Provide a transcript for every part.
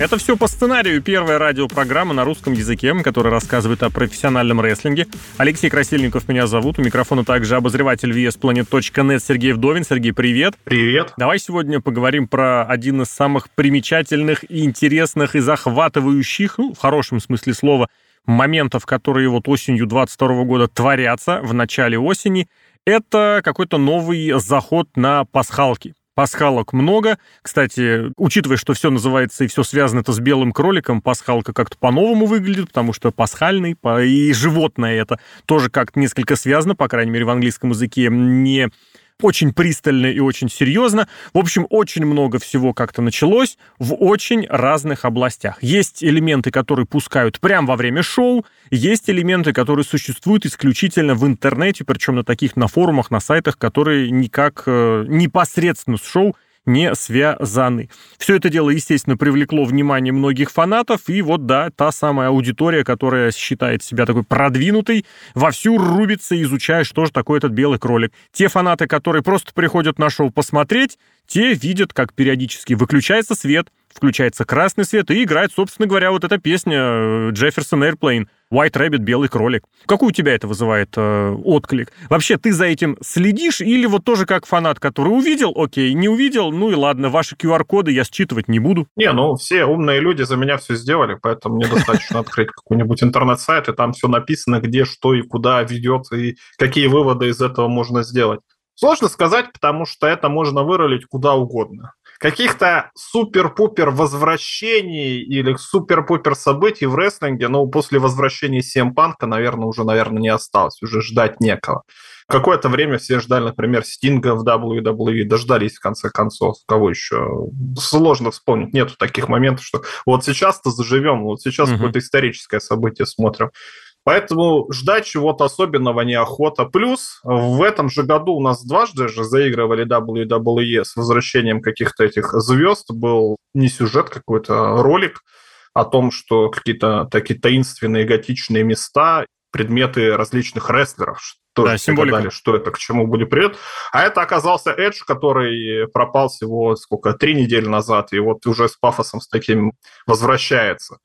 Это все по сценарию. Первая радиопрограмма на русском языке, которая рассказывает о профессиональном рестлинге. Алексей Красильников меня зовут. У микрофона также обозреватель VSPlanet.net Сергей Вдовин. Сергей, привет. Привет. Давай сегодня поговорим про один из самых примечательных интересных и захватывающих, ну, в хорошем смысле слова, моментов, которые вот осенью 22 года творятся в начале осени. Это какой-то новый заход на пасхалки. Пасхалок много. Кстати, учитывая, что все называется и все связано это с белым кроликом, пасхалка как-то по-новому выглядит, потому что пасхальный, и животное это тоже как-то несколько связано, по крайней мере, в английском языке не очень пристально и очень серьезно. В общем, очень много всего как-то началось в очень разных областях. Есть элементы, которые пускают прямо во время шоу, есть элементы, которые существуют исключительно в интернете, причем на таких, на форумах, на сайтах, которые никак э, непосредственно с шоу не связаны. Все это дело, естественно, привлекло внимание многих фанатов, и вот, да, та самая аудитория, которая считает себя такой продвинутой, вовсю рубится, изучая, что же такое этот белый кролик. Те фанаты, которые просто приходят на шоу посмотреть, те видят, как периодически выключается свет, включается красный свет, и играет, собственно говоря, вот эта песня Джефферсон Airplane – White Rabbit, белый кролик. Какой у тебя это вызывает э, отклик? Вообще, ты за этим следишь или вот тоже как фанат, который увидел, окей, не увидел, ну и ладно, ваши QR-коды я считывать не буду? Не, ну все умные люди за меня все сделали, поэтому мне достаточно открыть какой-нибудь интернет-сайт, и там все написано, где, что и куда ведет, и какие выводы из этого можно сделать. Сложно сказать, потому что это можно выролить куда угодно каких-то супер-пупер возвращений или супер-пупер событий в рестлинге, ну, после возвращения CM Панка, наверное, уже, наверное, не осталось, уже ждать некого. Какое-то время все ждали, например, Стинга в WWE, дождались в конце концов. Кого еще? Сложно вспомнить. Нету таких моментов, что вот сейчас-то заживем, вот сейчас uh-huh. какое-то историческое событие смотрим. Поэтому ждать чего-то особенного неохота. Плюс в этом же году у нас дважды же заигрывали WWE с возвращением каких-то этих звезд. Был не сюжет какой-то, а ролик о том, что какие-то такие таинственные готичные места, предметы различных рестлеров, что да, гадали, что это, к чему будет привет. А это оказался Эдж, который пропал всего сколько, три недели назад, и вот уже с пафосом с таким возвращается.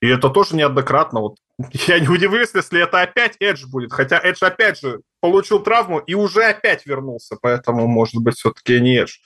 И это тоже неоднократно. Вот я не удивлюсь, если это опять Эдж будет. Хотя Эдж опять же получил травму и уже опять вернулся. Поэтому, может быть, все-таки не Эдж.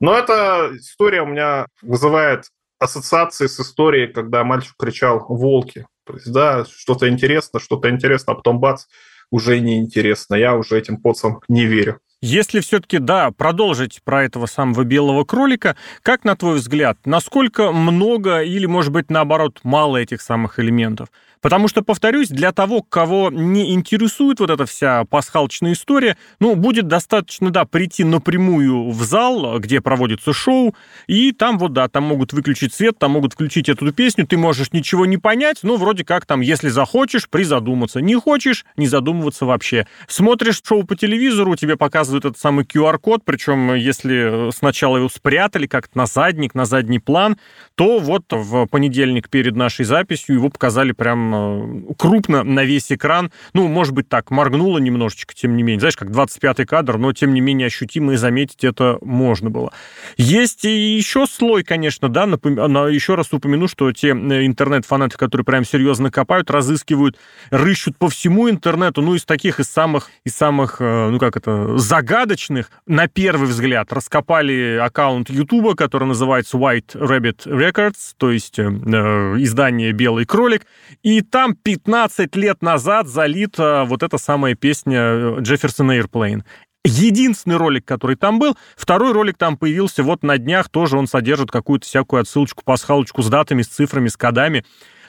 Но эта история у меня вызывает ассоциации с историей, когда мальчик кричал «волки». То есть, да, что-то интересно, что-то интересно, а потом бац, уже неинтересно. Я уже этим поцам не верю. Если все-таки, да, продолжить про этого самого белого кролика, как, на твой взгляд, насколько много или, может быть, наоборот, мало этих самых элементов? Потому что, повторюсь, для того, кого не интересует вот эта вся пасхалочная история, ну, будет достаточно, да, прийти напрямую в зал, где проводится шоу, и там вот, да, там могут выключить свет, там могут включить эту песню, ты можешь ничего не понять, но вроде как там, если захочешь, призадуматься. Не хочешь, не задумываться вообще. Смотришь шоу по телевизору, тебе показывают этот самый QR-код, причем если сначала его спрятали как-то на задник, на задний план, то вот в понедельник перед нашей записью его показали прям Э, крупно на весь экран. Ну, может быть, так, моргнуло немножечко, тем не менее. Знаешь, как 25-й кадр, но, тем не менее, ощутимо и заметить это можно было. Есть и еще слой, конечно, да, напом... еще раз упомяну, что те э, интернет-фанаты, которые прям серьезно копают, разыскивают, рыщут по всему интернету, ну, из таких, из самых, из самых, э, ну, как это, загадочных, на первый взгляд, раскопали аккаунт Ютуба, который называется White Rabbit Records, то есть э, издание «Белый кролик», и там 15 лет назад залита вот эта самая песня Джефферсон Airplane. Единственный ролик, который там был. Второй ролик там появился вот на днях. Тоже он содержит какую-то всякую отсылочку, пасхалочку с датами, с цифрами, с кодами.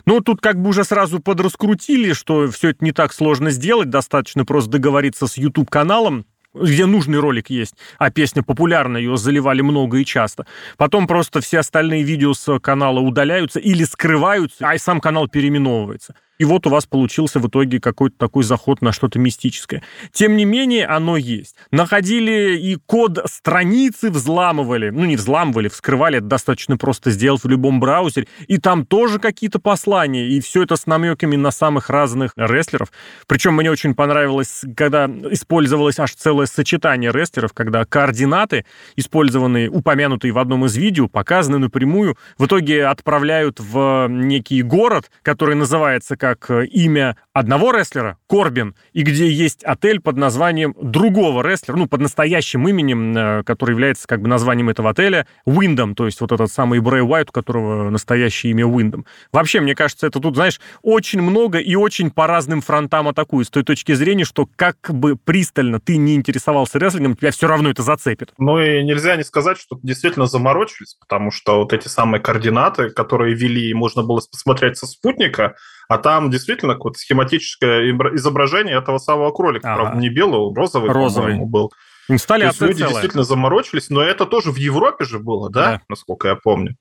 Ну, тут как бы уже сразу подраскрутили, что все это не так сложно сделать. Достаточно просто договориться с YouTube-каналом, где нужный ролик есть, а песня популярная, ее заливали много и часто. Потом просто все остальные видео с канала удаляются или скрываются, а и сам канал переименовывается. И вот у вас получился в итоге какой-то такой заход на что-то мистическое. Тем не менее, оно есть. Находили и код страницы взламывали. Ну, не взламывали, вскрывали, это достаточно просто сделать в любом браузере. И там тоже какие-то послания, и все это с намеками на самых разных рестлеров. Причем мне очень понравилось, когда использовалось аж целое сочетание рестлеров, когда координаты, использованные, упомянутые в одном из видео, показаны напрямую, в итоге отправляют в некий город, который называется э, имя одного рестлера, Корбин, и где есть отель под названием другого рестлера, ну, под настоящим именем, э, который является как бы названием этого отеля, Уиндом, то есть вот этот самый Брэй Уайт, у которого настоящее имя Уиндом. Вообще, мне кажется, это тут, знаешь, очень много и очень по разным фронтам атакует, с той точки зрения, что как бы пристально ты не интересовался рестлингом, тебя все равно это зацепит. Ну и нельзя не сказать, что действительно заморочились, потому что вот эти самые координаты, которые вели, можно было посмотреть со спутника, а там действительно какое-то схематическое изображение этого самого кролика. Ага. Правда, не белого, розовый, розовый. был. Инсталляция То есть люди целая. действительно заморочились, но это тоже в Европе же было, да, да. насколько я помню.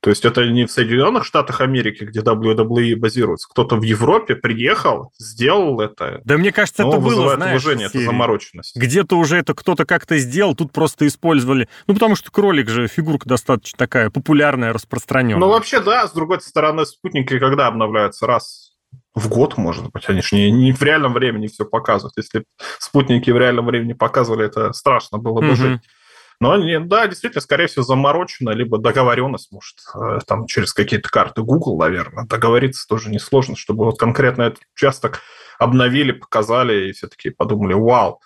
То есть это не в Соединенных Штатах Америки, где WWE базируется. Кто-то в Европе приехал, сделал это. Да мне кажется, это было, знаешь, уважение, это замороченность. Где-то уже это кто-то как-то сделал, тут просто использовали. Ну, потому что кролик же фигурка достаточно такая популярная, распространенная. Ну, вообще, да. С другой стороны, спутники когда обновляются? Раз в год, может быть. Они же не, не в реальном времени все показывают. Если спутники в реальном времени показывали, это страшно было бы mm-hmm. жить. Но, да, действительно, скорее всего, заморочено, либо договоренность, может, э, там через какие-то карты Google, наверное, договориться тоже несложно, чтобы вот конкретно этот участок обновили, показали, и все таки подумали, вау,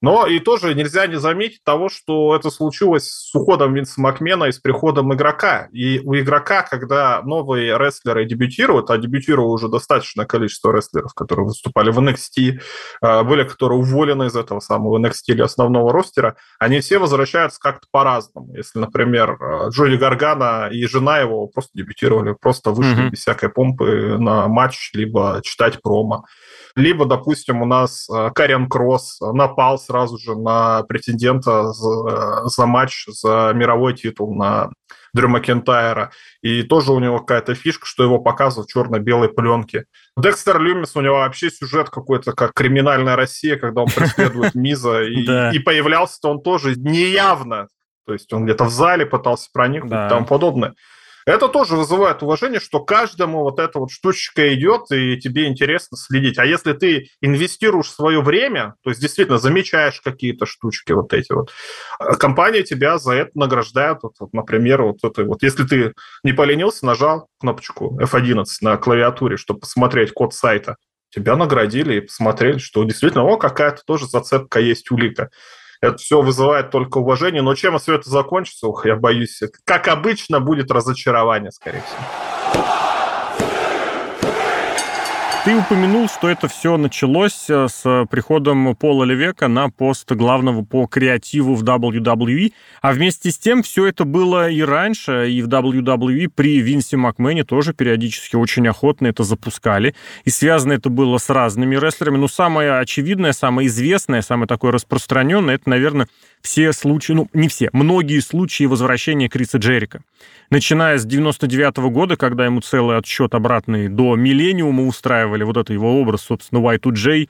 но и тоже нельзя не заметить того, что это случилось с уходом Винса Макмена и с приходом игрока. И у игрока, когда новые рестлеры дебютируют, а дебютировало уже достаточное количество рестлеров, которые выступали в NXT, а, были, которые уволены из этого самого NXT или основного ростера, они все возвращаются как-то по-разному. Если, например, Джоди Гаргана и жена его просто дебютировали, просто вышли mm-hmm. без всякой помпы на матч, либо читать промо. Либо, допустим, у нас э, Карен Кросс напал сразу же на претендента за, за матч за мировой титул на Дрю Макентайра. И тоже у него какая-то фишка, что его показывают в черно-белой пленке. Декстер Люмис, у него вообще сюжет какой-то, как криминальная Россия, когда он преследует Миза. И появлялся-то он тоже неявно. То есть он где-то в зале пытался проникнуть и тому подобное. Это тоже вызывает уважение, что каждому вот эта вот штучка идет, и тебе интересно следить. А если ты инвестируешь свое время, то есть действительно замечаешь какие-то штучки вот эти вот, а компания тебя за это награждает. Вот, вот, например, вот это вот, если ты не поленился, нажал кнопочку F11 на клавиатуре, чтобы посмотреть код сайта, тебя наградили и посмотрели, что действительно, о, какая-то тоже зацепка есть улика. Это все вызывает только уважение. Но чем все это закончится, ух, я боюсь, как обычно, будет разочарование, скорее всего. Ты упомянул, что это все началось э, с приходом Пола Левека на пост главного по креативу в WWE, а вместе с тем все это было и раньше, и в WWE при Винсе Макмене тоже периодически очень охотно это запускали, и связано это было с разными рестлерами. Но самое очевидное, самое известное, самое такое распространенное, это, наверное, все случаи, ну, не все, многие случаи возвращения Криса Джерика. Начиная с 99 -го года, когда ему целый отсчет обратный до Миллениума устраивали, вот это его образ, собственно, Y2J,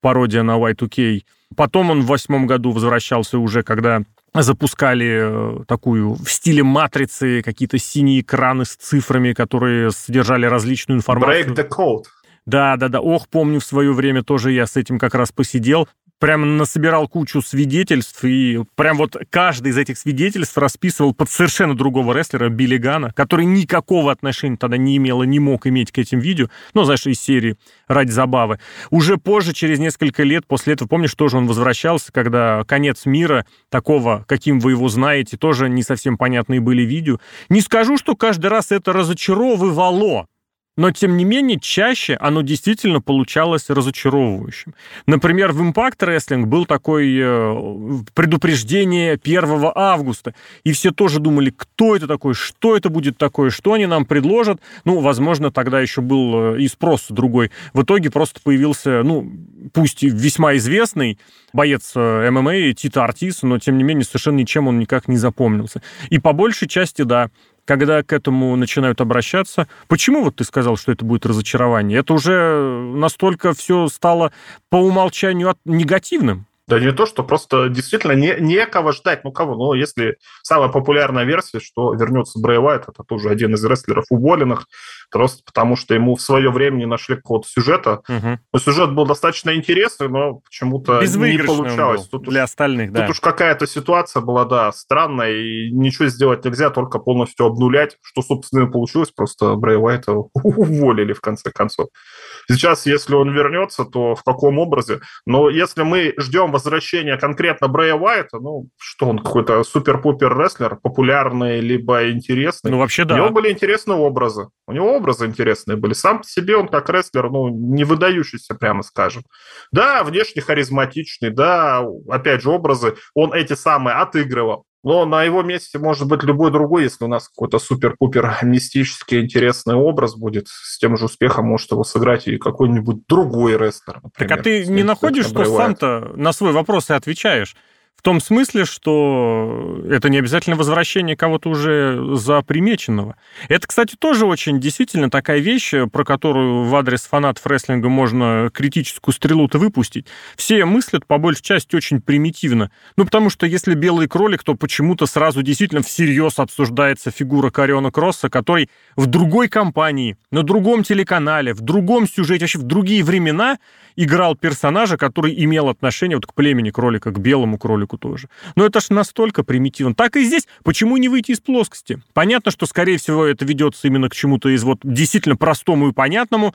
пародия на Y2K. Потом он в восьмом году возвращался уже, когда запускали э, такую в стиле матрицы какие-то синие экраны с цифрами, которые содержали различную информацию. Break the code. Да, да, да. Ох, помню, в свое время тоже я с этим как раз посидел прям насобирал кучу свидетельств, и прям вот каждый из этих свидетельств расписывал под совершенно другого рестлера Билли Гана, который никакого отношения тогда не имел и не мог иметь к этим видео, ну, знаешь, из серии «Ради забавы». Уже позже, через несколько лет после этого, помнишь, тоже он возвращался, когда конец мира, такого, каким вы его знаете, тоже не совсем понятные были видео. Не скажу, что каждый раз это разочаровывало, но, тем не менее, чаще оно действительно получалось разочаровывающим. Например, в Impact Wrestling был такое э, предупреждение 1 августа, и все тоже думали, кто это такой, что это будет такое, что они нам предложат. Ну, возможно, тогда еще был э, и спрос другой. В итоге просто появился, ну, пусть и весьма известный боец э, ММА Тита Артис, но, тем не менее, совершенно ничем он никак не запомнился. И по большей части, да, когда к этому начинают обращаться. Почему вот ты сказал, что это будет разочарование? Это уже настолько все стало по умолчанию негативным? Да не то, что просто действительно не, некого ждать. Ну, кого? Ну, если самая популярная версия, что вернется Брэй Уайт, это тоже один из рестлеров уволенных, просто потому что ему в свое время не нашли какого-то сюжета. Угу. Но сюжет был достаточно интересный, но почему-то не получалось. Тут для уж, остальных, да. Тут уж какая-то ситуация была, да, странная, и ничего сделать нельзя, только полностью обнулять, что, собственно, и получилось. Просто Брэй Уайта уволили, в конце концов. Сейчас, если он вернется, то в каком образе? Но если мы ждем возвращения конкретно Брэя Уайта, ну, что он какой-то супер-пупер рестлер, популярный либо интересный. Ну, вообще, да. У него были интересные образы. У него образы интересные были. Сам по себе он как рестлер, ну, не выдающийся, прямо скажем. Да, внешне харизматичный, да, опять же, образы он эти самые отыгрывал. Но на его месте может быть любой другой, если у нас какой-то супер-пупер мистический интересный образ будет, с тем же успехом может его сыграть и какой-нибудь другой рестлер. Например, так а ты не находишь, что сам-то на свой вопрос и отвечаешь? Том смысле, что это не обязательно возвращение кого-то уже запримеченного. Это, кстати, тоже очень действительно такая вещь, про которую в адрес фанатов рестлинга можно критическую стрелу-то выпустить. Все мыслят, по большей части, очень примитивно. Ну, потому что если белый кролик, то почему-то сразу действительно всерьез обсуждается фигура Кариона Кросса, который в другой компании, на другом телеканале, в другом сюжете, вообще в другие времена играл персонажа, который имел отношение вот к племени кролика, к белому кролику тоже. Но это ж настолько примитивно. Так и здесь. Почему не выйти из плоскости? Понятно, что, скорее всего, это ведется именно к чему-то из вот действительно простому и понятному,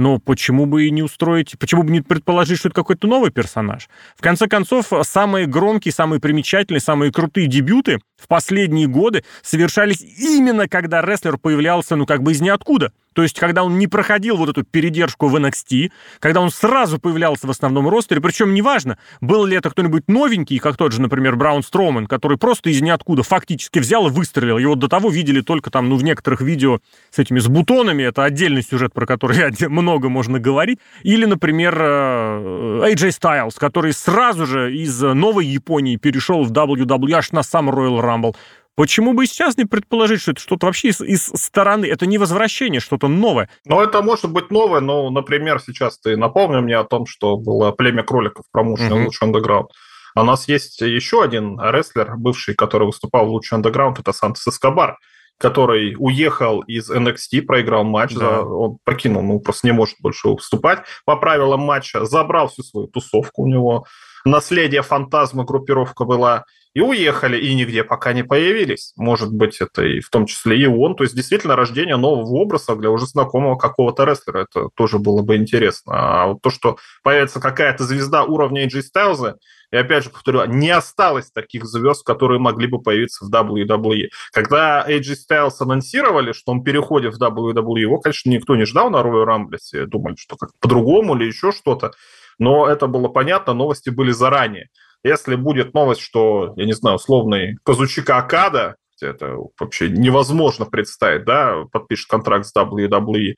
но почему бы и не устроить, почему бы не предположить, что это какой-то новый персонаж? В конце концов, самые громкие, самые примечательные, самые крутые дебюты в последние годы совершались именно когда рестлер появлялся, ну, как бы из ниоткуда. То есть, когда он не проходил вот эту передержку в NXT, когда он сразу появлялся в основном ростере, причем неважно, был ли это кто-нибудь новенький, как тот же, например, Браун Строумен, который просто из ниоткуда фактически взял и выстрелил. Его до того видели только там, ну, в некоторых видео с этими, с бутонами, это отдельный сюжет, про который много можно говорить. Или, например, AJ э, Styles, который сразу же из Новой Японии перешел в WWE аж на сам Royal Rumble. Почему бы сейчас не предположить, что это что-то вообще из, из стороны, это не возвращение, что-то новое? Ну, это может быть новое, но, например, сейчас ты напомни мне о том, что было племя кроликов в промоушене mm-hmm. Лучший Underground. А у нас есть еще один рестлер, бывший, который выступал в Лучший Underground, это Сантос Эскобар, который уехал из NXT, проиграл матч, да. за, он покинул, ну, просто не может больше выступать. По правилам матча, забрал всю свою тусовку у него, наследие фантазма группировка была, и уехали, и нигде пока не появились. Может быть, это и в том числе и он. То есть, действительно, рождение нового образа для уже знакомого какого-то рестлера. Это тоже было бы интересно. А вот то, что появится какая-то звезда уровня AJ Styles, и опять же повторю, не осталось таких звезд, которые могли бы появиться в WWE. Когда AJ Styles анонсировали, что он переходит в WWE, его, конечно, никто не ждал на Royal Rumble. Все думали, что как по-другому или еще что-то. Но это было понятно, новости были заранее. Если будет новость, что, я не знаю, условный Казучика Акада, это вообще невозможно представить, да, подпишет контракт с WWE,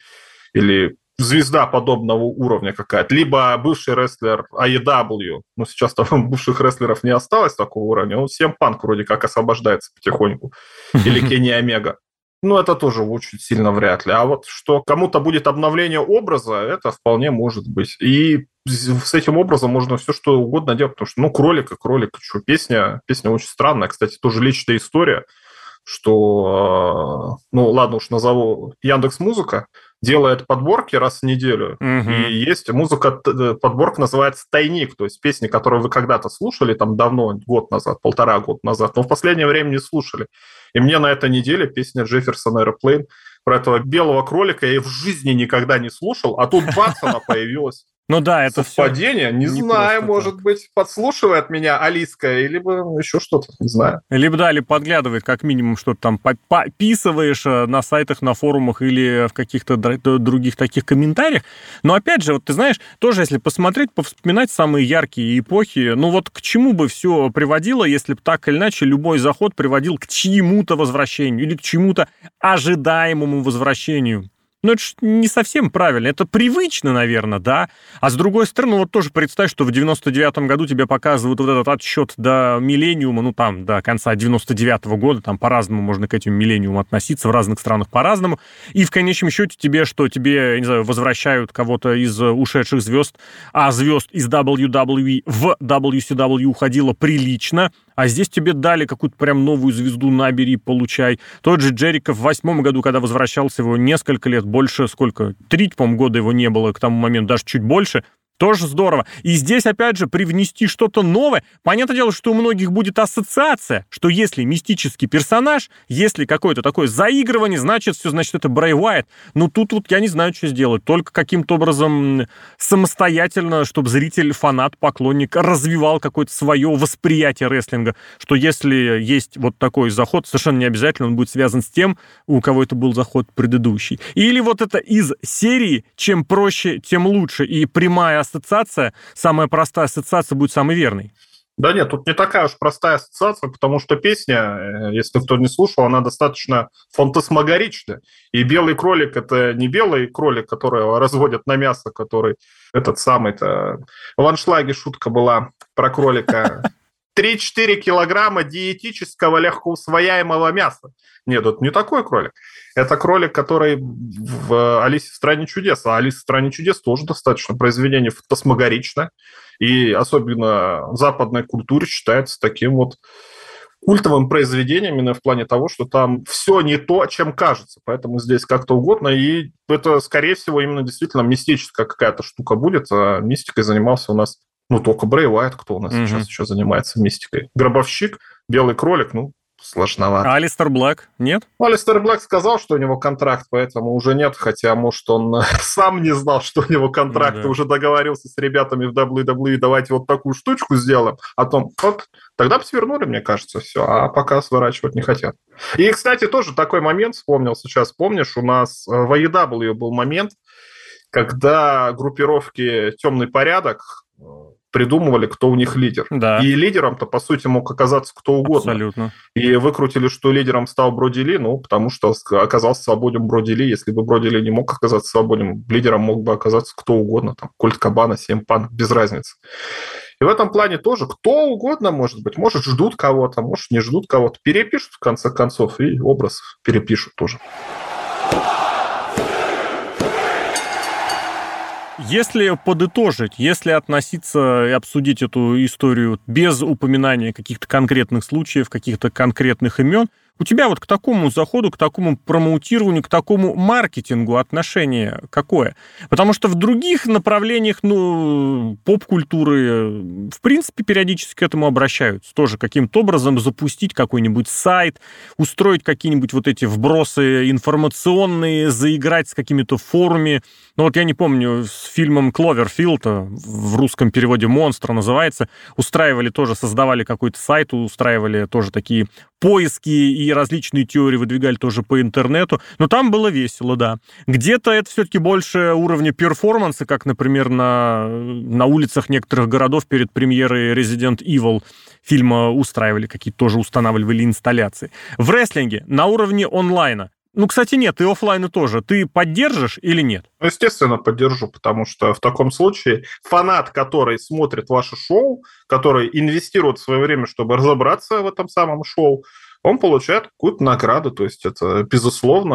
или звезда подобного уровня какая-то, либо бывший рестлер AEW, ну, сейчас там бывших рестлеров не осталось такого уровня, ну, всем панк вроде как освобождается потихоньку, или Кенни Омега. Ну, это тоже очень сильно вряд ли. А вот что кому-то будет обновление образа, это вполне может быть. И с этим образом можно все что угодно делать, потому что, ну, кролик и кролик, что, песня, песня очень странная, кстати, тоже личная история, что, ну, ладно уж назову Яндекс Музыка, делает подборки раз в неделю, угу. и есть музыка, э, подборка называется «Тайник», то есть песни, которые вы когда-то слушали, там давно, год назад, полтора года назад, но в последнее время не слушали. И мне на этой неделе песня Джефферсона «Aeroplane» про этого белого кролика я и в жизни никогда не слушал, а тут бац, она появилась. Ну да, это Совпадение? Все не, не знаю, может так. быть, подслушивает меня Алиска, или еще что-то, не знаю. Либо да, или подглядывает, как минимум, что-то там пописываешь э, на сайтах, на форумах или в каких-то других таких комментариях. Но опять же, вот ты знаешь, тоже если посмотреть, повспоминать самые яркие эпохи, ну вот к чему бы все приводило, если бы так или иначе любой заход приводил к чьему-то возвращению или к чему-то ожидаемому возвращению Ну, это ж не совсем правильно. Это привычно, наверное, да. А с другой стороны, вот тоже представь, что в 99-м году тебе показывают вот этот отсчет до миллениума, ну, там, до конца 99-го года, там по-разному можно к этим миллениумам относиться, в разных странах по-разному. И в конечном счете тебе что? Тебе, не знаю, возвращают кого-то из ушедших звезд, а звезд из WWE в WCW уходило прилично, а здесь тебе дали какую-то прям новую звезду, набери, получай. Тот же Джериков в восьмом году, когда возвращался, его несколько лет, больше, сколько, три, по-моему, года его не было к тому моменту, даже чуть больше, тоже здорово. И здесь, опять же, привнести что-то новое. Понятное дело, что у многих будет ассоциация, что если мистический персонаж, если какое-то такое заигрывание, значит, все, значит, это Брэй. Но тут вот я не знаю, что сделать. Только каким-то образом самостоятельно, чтобы зритель, фанат, поклонник развивал какое-то свое восприятие рестлинга. Что если есть вот такой заход, совершенно не обязательно он будет связан с тем, у кого это был заход предыдущий. Или вот это из серии, чем проще, тем лучше. И прямая ассоциация, самая простая ассоциация будет самой верной. Да нет, тут не такая уж простая ассоциация, потому что песня, э, если кто не слушал, она достаточно фантасмагоричная. И белый кролик – это не белый кролик, которого разводят на мясо, который этот самый-то... В аншлаге шутка была про кролика. 3-4 килограмма диетического легкоусвояемого мяса. Нет, это не такой кролик. Это кролик, который в «Алисе в стране чудес». А «Алиса в стране чудес» тоже достаточно произведение фантасмагоричное. И особенно в западной культуре считается таким вот культовым произведением именно в плане того, что там все не то, чем кажется. Поэтому здесь как-то угодно. И это, скорее всего, именно действительно мистическая какая-то штука будет. А мистикой занимался у нас ну, только Брэй Уайт, кто у нас mm-hmm. сейчас еще занимается мистикой. Гробовщик, Белый кролик, ну, сложновато. А Алистер Блэк нет? Алистер Блэк сказал, что у него контракт, поэтому уже нет, хотя, может, он сам не знал, что у него контракт, ну, да. уже договорился с ребятами в WWE, давайте вот такую штучку сделаем, а потом, вот, тогда бы свернули, мне кажется, все, а пока сворачивать не хотят. И, кстати, тоже такой момент вспомнил сейчас, помнишь, у нас в AEW был момент, когда группировки «Темный порядок» придумывали, кто у них лидер. Да. И лидером-то, по сути, мог оказаться кто угодно. Абсолютно. И выкрутили, что лидером стал Броди Ли, ну, потому что оказался свободен Броди Ли. Если бы Броди Ли не мог оказаться свободен, лидером мог бы оказаться кто угодно. Там, Кольт Кабана, Семпанк, без разницы. И в этом плане тоже кто угодно может быть. Может, ждут кого-то, может, не ждут кого-то. Перепишут, в конце концов, и образ перепишут тоже. Если подытожить, если относиться и обсудить эту историю без упоминания каких-то конкретных случаев, каких-то конкретных имен, у тебя вот к такому заходу, к такому промоутированию, к такому маркетингу отношение какое? Потому что в других направлениях, ну, поп-культуры, в принципе, периодически к этому обращаются. Тоже каким-то образом запустить какой-нибудь сайт, устроить какие-нибудь вот эти вбросы информационные, заиграть с какими-то форумами. Ну вот я не помню, с фильмом «Кловерфилд», в русском переводе «Монстр» называется, устраивали тоже, создавали какой-то сайт, устраивали тоже такие поиски и различные теории выдвигали тоже по интернету. Но там было весело, да. Где-то это все-таки больше уровня перформанса, как, например, на, на улицах некоторых городов перед премьерой Resident Evil фильма устраивали какие-то, тоже устанавливали инсталляции. В рестлинге на уровне онлайна ну, кстати, нет, и офлайна тоже. Ты поддержишь или нет? Ну, естественно, поддержу, потому что в таком случае фанат, который смотрит ваше шоу, который инвестирует свое время, чтобы разобраться в этом самом шоу, он получает какую-то награду. То есть это, безусловно,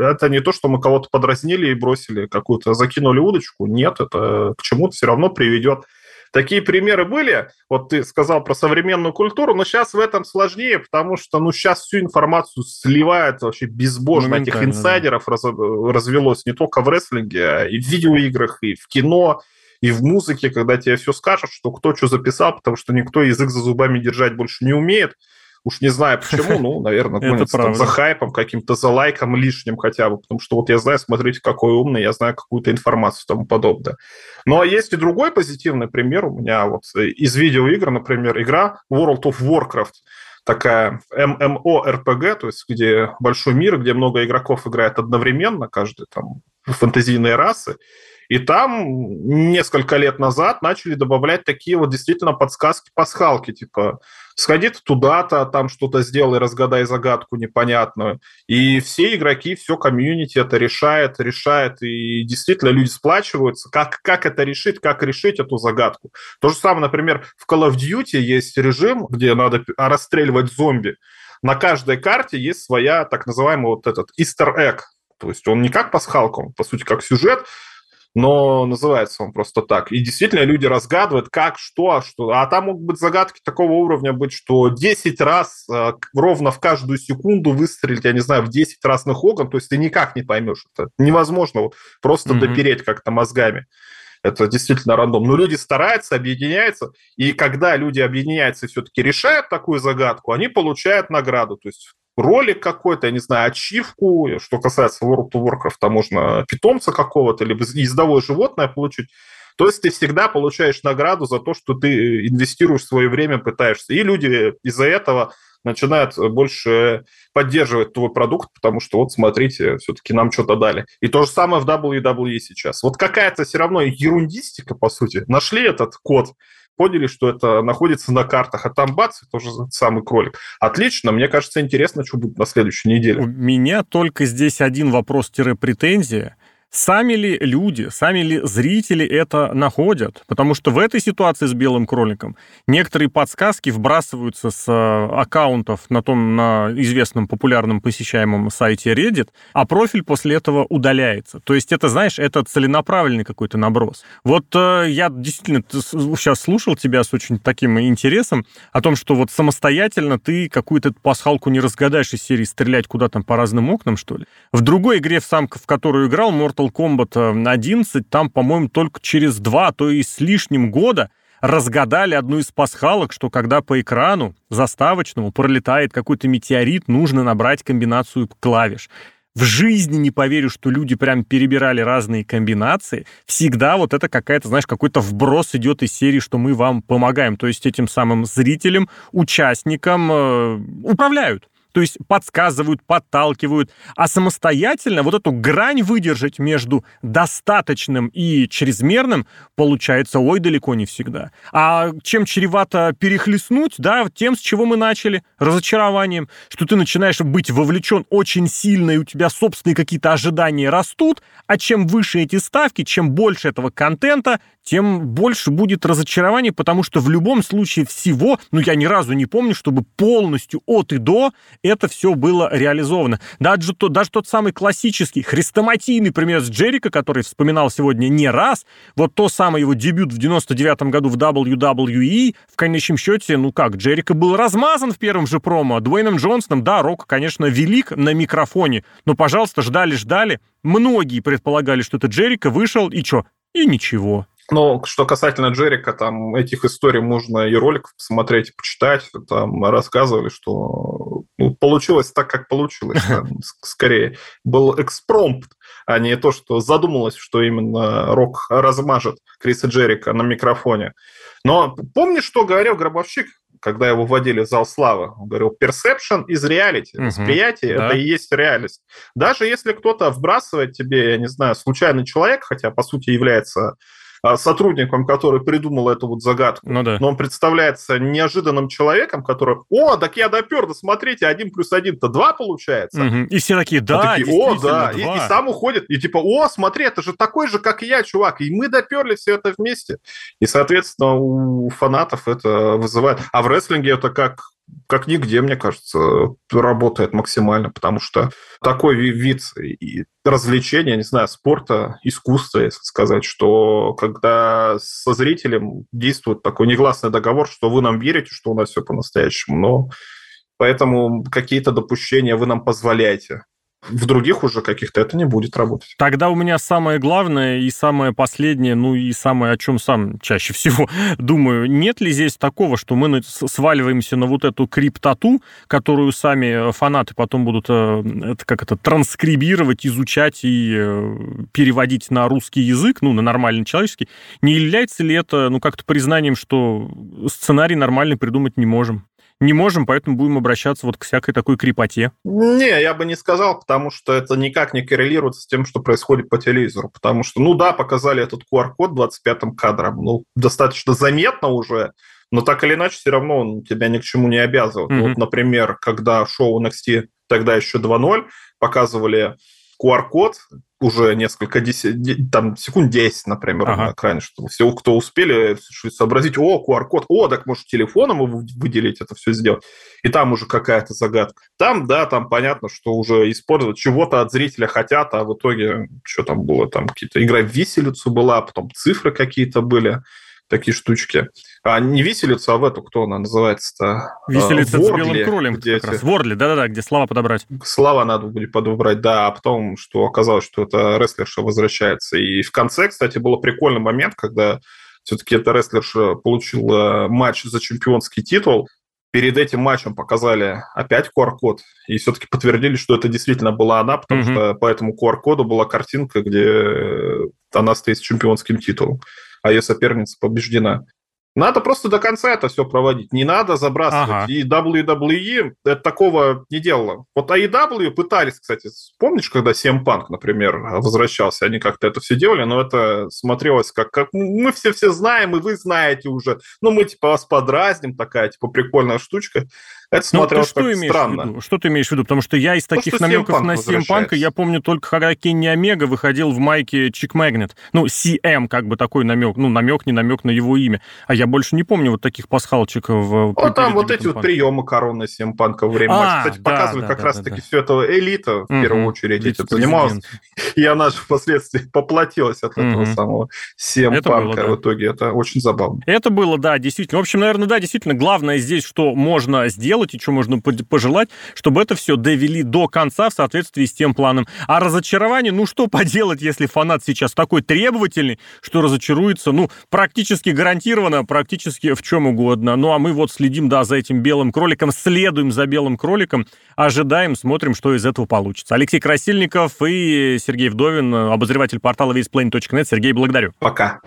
это не то, что мы кого-то подразнили и бросили какую-то, закинули удочку. Нет, это к чему-то все равно приведет. Такие примеры были. Вот ты сказал про современную культуру, но сейчас в этом сложнее, потому что ну, сейчас всю информацию сливают вообще безбожно. Этих инсайдеров да. раз, развелось не только в рестлинге, а и в видеоиграх, и в кино, и в музыке, когда тебе все скажут, что кто что записал, потому что никто язык за зубами держать больше не умеет. Уж не знаю почему, ну, наверное, гонится там за хайпом, каким-то за лайком лишним хотя бы, потому что вот я знаю, смотрите, какой умный, я знаю какую-то информацию и тому подобное. Ну, а есть и другой позитивный пример у меня вот из видеоигр, например, игра World of Warcraft такая MMORPG, то есть где большой мир, где много игроков играет одновременно, каждый там фэнтезийные расы. И там несколько лет назад начали добавлять такие вот действительно подсказки-пасхалки, типа сходи туда-то, там что-то сделай, разгадай загадку непонятную. И все игроки, все комьюнити это решает, решает, и действительно люди сплачиваются, как, как это решить, как решить эту загадку. То же самое, например, в Call of Duty есть режим, где надо расстреливать зомби. На каждой карте есть своя так называемый вот этот egg, то есть он не как пасхалка, он, по сути, как сюжет, но называется он просто так. И действительно люди разгадывают, как, что, а что. А там могут быть загадки такого уровня быть, что 10 раз э, ровно в каждую секунду выстрелить, я не знаю, в 10 разных окон, то есть ты никак не поймешь. Это невозможно вот просто mm-hmm. допереть как-то мозгами. Это действительно рандом. Но люди стараются, объединяются, и когда люди объединяются и все-таки решают такую загадку, они получают награду. То есть ролик какой-то, я не знаю, ачивку. Что касается World of Warcraft, там можно питомца какого-то, либо ездовое животное получить. То есть ты всегда получаешь награду за то, что ты инвестируешь свое время, пытаешься. И люди из-за этого начинают больше поддерживать твой продукт, потому что вот смотрите, все-таки нам что-то дали. И то же самое в WWE сейчас. Вот какая-то все равно ерундистика, по сути. Нашли этот код, поняли, что это находится на картах, а там бац, тоже самый кролик. Отлично, мне кажется, интересно, что будет на следующей неделе. У меня только здесь один вопрос-претензия. Сами ли люди, сами ли зрители это находят? Потому что в этой ситуации с белым кроликом некоторые подсказки вбрасываются с э, аккаунтов на том на известном популярном посещаемом сайте Reddit, а профиль после этого удаляется. То есть это, знаешь, это целенаправленный какой-то наброс. Вот э, я действительно сейчас слушал тебя с очень таким интересом о том, что вот самостоятельно ты какую-то пасхалку не разгадаешь из серии стрелять куда там по разным окнам, что ли. В другой игре, в, сам, в которую играл, Mortal Mortal Kombat 11, э, там, по-моему, только через два, то и с лишним года разгадали одну из пасхалок, что когда по экрану заставочному пролетает какой-то метеорит, нужно набрать комбинацию клавиш. В жизни не поверю, что люди прям перебирали разные комбинации. Всегда вот это какая-то, знаешь, какой-то вброс идет из серии, что мы вам помогаем. То есть этим самым зрителям, участникам э, управляют то есть подсказывают, подталкивают, а самостоятельно вот эту грань выдержать между достаточным и чрезмерным получается, ой, далеко не всегда. А чем чревато перехлестнуть, да, тем, с чего мы начали, разочарованием, что ты начинаешь быть вовлечен очень сильно, и у тебя собственные какие-то ожидания растут, а чем выше эти ставки, чем больше этого контента, тем больше будет разочарование, потому что в любом случае всего, ну, я ни разу не помню, чтобы полностью от и до это все было реализовано. Даже, то, даже тот самый классический, хрестоматийный пример с Джерика, который вспоминал сегодня не раз, вот то самое его дебют в 99 году в WWE, в конечном счете, ну как, Джерика был размазан в первом же промо, Дуэйном Джонсоном, да, Рок, конечно, велик на микрофоне, но, пожалуйста, ждали-ждали, многие предполагали, что это Джерика, вышел, и что? И ничего. Но что касательно Джерика, там этих историй можно и роликов посмотреть, почитать. Там рассказывали, что ну, получилось так, как получилось. Там, скорее, был экспромпт, а не то, что задумалось, что именно Рок размажет Криса Джерика на микрофоне. Но помнишь, что говорил Гробовщик, когда его вводили в зал славы? Он говорил, perception is reality. Угу, Восприятие да. – это и есть реальность. Даже если кто-то вбрасывает тебе, я не знаю, случайный человек, хотя, по сути, является сотрудником, который придумал эту вот загадку. Ну, да. Но он представляется неожиданным человеком, который, о, так я допер, да смотрите, один плюс один-то два получается. Угу. И все такие, да, такие, О, да, и, и сам уходит, и типа, о, смотри, это же такой же, как и я, чувак, и мы доперли все это вместе. И, соответственно, у фанатов это вызывает. А в рестлинге это как как нигде, мне кажется, работает максимально, потому что такой вид развлечения, не знаю, спорта, искусства, если сказать, что когда со зрителем действует такой негласный договор, что вы нам верите, что у нас все по-настоящему, но поэтому какие-то допущения вы нам позволяете в других уже каких-то это не будет работать. Тогда у меня самое главное и самое последнее, ну и самое, о чем сам чаще всего думаю, нет ли здесь такого, что мы сваливаемся на вот эту криптоту, которую сами фанаты потом будут э, это как это транскрибировать, изучать и э, переводить на русский язык, ну, на нормальный человеческий, не является ли это, ну, как-то признанием, что сценарий нормальный придумать не можем? Не можем, поэтому будем обращаться вот к всякой такой крепоте. Не, я бы не сказал, потому что это никак не коррелирует с тем, что происходит по телевизору. Потому что, ну да, показали этот QR-код 25-м кадром, ну, достаточно заметно уже, но так или иначе, все равно он тебя ни к чему не обязывает. Mm-hmm. Вот, например, когда шоу NXT тогда еще 2.0 показывали QR-код, уже несколько десять, там, секунд 10, например, ага. на экране, что все, кто успели сообразить, о, QR-код, о, так может телефоном выделить это все сделать. И там уже какая-то загадка. Там, да, там понятно, что уже использовать чего-то от зрителя хотят, а в итоге что там было, там какие-то игра в виселицу была, потом цифры какие-то были такие штучки. А не виселица, а в эту, кто она называется-то? Виселица Вордли, с белым кролем где как эти... раз. Вордли, да-да-да, где слова подобрать. Слова надо будет подобрать, да, а потом, что оказалось, что это рестлерша возвращается. И в конце, кстати, был прикольный момент, когда все-таки эта рестлерша получила матч за чемпионский титул, перед этим матчем показали опять QR-код, и все-таки подтвердили, что это действительно была она, потому mm-hmm. что по этому QR-коду была картинка, где она стоит с чемпионским титулом а ее соперница побеждена. Надо просто до конца это все проводить. Не надо забрасывать. Ага. И WWE это такого не делала. Вот AEW пытались, кстати, помнишь, когда CM Punk, например, возвращался, они как-то это все делали, но это смотрелось как, как мы все-все знаем, и вы знаете уже. Ну, мы типа вас подразним, такая типа прикольная штучка. Это ну, смотрелось ну, что имеешь странно. В виду? Что ты имеешь в виду? Потому что я из таких То, намеков на Punk, я помню только, когда Кенни Омега выходил в майке Чик Магнет. Ну, CM, как бы такой намек. Ну, намек, не намек на его имя. А я больше не помню вот таких пасхалочек в... Вот там вот эти вот приемы короны Punk во время а, матча. Кстати, да, показывали да, как да, раз-таки да. все это элита, в первую очередь, этим занималась. И она же впоследствии поплатилась от этого самого да. в итоге. Это очень забавно. Это было, да, действительно. В общем, наверное, да, действительно, главное здесь, что можно сделать и что можно пожелать, чтобы это все довели до конца в соответствии с тем планом. А разочарование, ну что поделать, если фанат сейчас такой требовательный, что разочаруется, ну, практически гарантированно, практически в чем угодно. Ну, а мы вот следим, да, за этим белым кроликом, следуем за белым кроликом, ожидаем, смотрим, что из этого получится. Алексей Красильников и Сергей Вдовин, обозреватель портала весьplain.net. Сергей, благодарю. Пока.